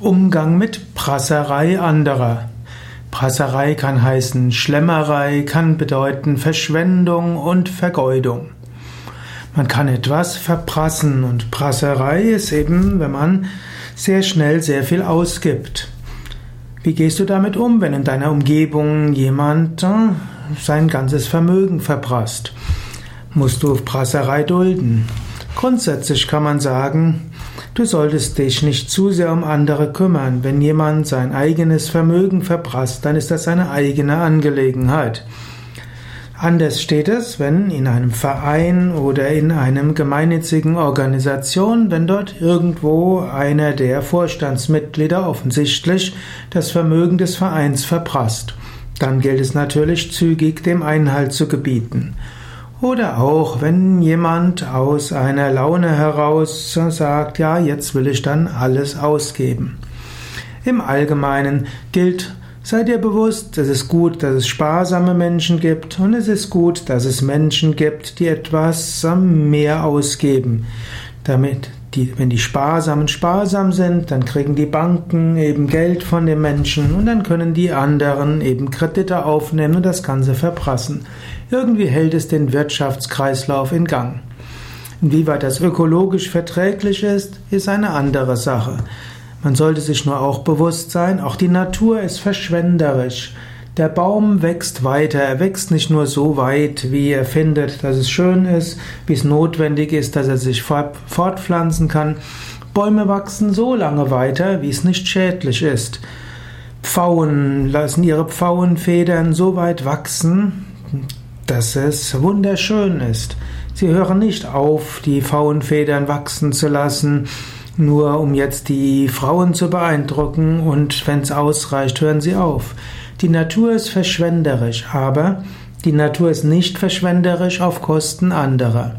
Umgang mit Prasserei anderer. Prasserei kann heißen Schlemmerei, kann bedeuten Verschwendung und Vergeudung. Man kann etwas verprassen und Prasserei ist eben, wenn man sehr schnell sehr viel ausgibt. Wie gehst du damit um, wenn in deiner Umgebung jemand äh, sein ganzes Vermögen verprasst? Musst du Prasserei dulden? Grundsätzlich kann man sagen, du solltest dich nicht zu sehr um andere kümmern. Wenn jemand sein eigenes Vermögen verprasst, dann ist das seine eigene Angelegenheit. Anders steht es, wenn in einem Verein oder in einem gemeinnützigen Organisation, wenn dort irgendwo einer der Vorstandsmitglieder offensichtlich das Vermögen des Vereins verprasst. Dann gilt es natürlich zügig, dem Einhalt zu gebieten. Oder auch, wenn jemand aus einer Laune heraus sagt, ja, jetzt will ich dann alles ausgeben. Im Allgemeinen gilt, sei dir bewusst, es ist gut, dass es sparsame Menschen gibt und es ist gut, dass es Menschen gibt, die etwas mehr ausgeben. Damit die, wenn die Sparsamen sparsam sind, dann kriegen die Banken eben Geld von den Menschen und dann können die anderen eben Kredite aufnehmen und das Ganze verprassen. Irgendwie hält es den Wirtschaftskreislauf in Gang. Inwieweit das ökologisch verträglich ist, ist eine andere Sache. Man sollte sich nur auch bewusst sein, auch die Natur ist verschwenderisch. Der Baum wächst weiter, er wächst nicht nur so weit, wie er findet, dass es schön ist, wie es notwendig ist, dass er sich fortpflanzen kann. Bäume wachsen so lange weiter, wie es nicht schädlich ist. Pfauen lassen ihre Pfauenfedern so weit wachsen, dass es wunderschön ist. Sie hören nicht auf, die Pfauenfedern wachsen zu lassen, nur um jetzt die Frauen zu beeindrucken und wenn es ausreicht, hören sie auf. Die Natur ist verschwenderisch, aber die Natur ist nicht verschwenderisch auf Kosten anderer.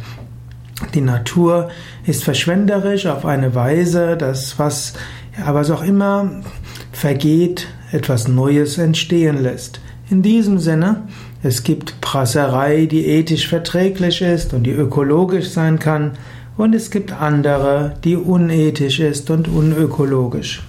Die Natur ist verschwenderisch auf eine Weise, dass was, aber was auch immer vergeht, etwas Neues entstehen lässt. In diesem Sinne, es gibt Prasserei, die ethisch verträglich ist und die ökologisch sein kann, und es gibt andere, die unethisch ist und unökologisch.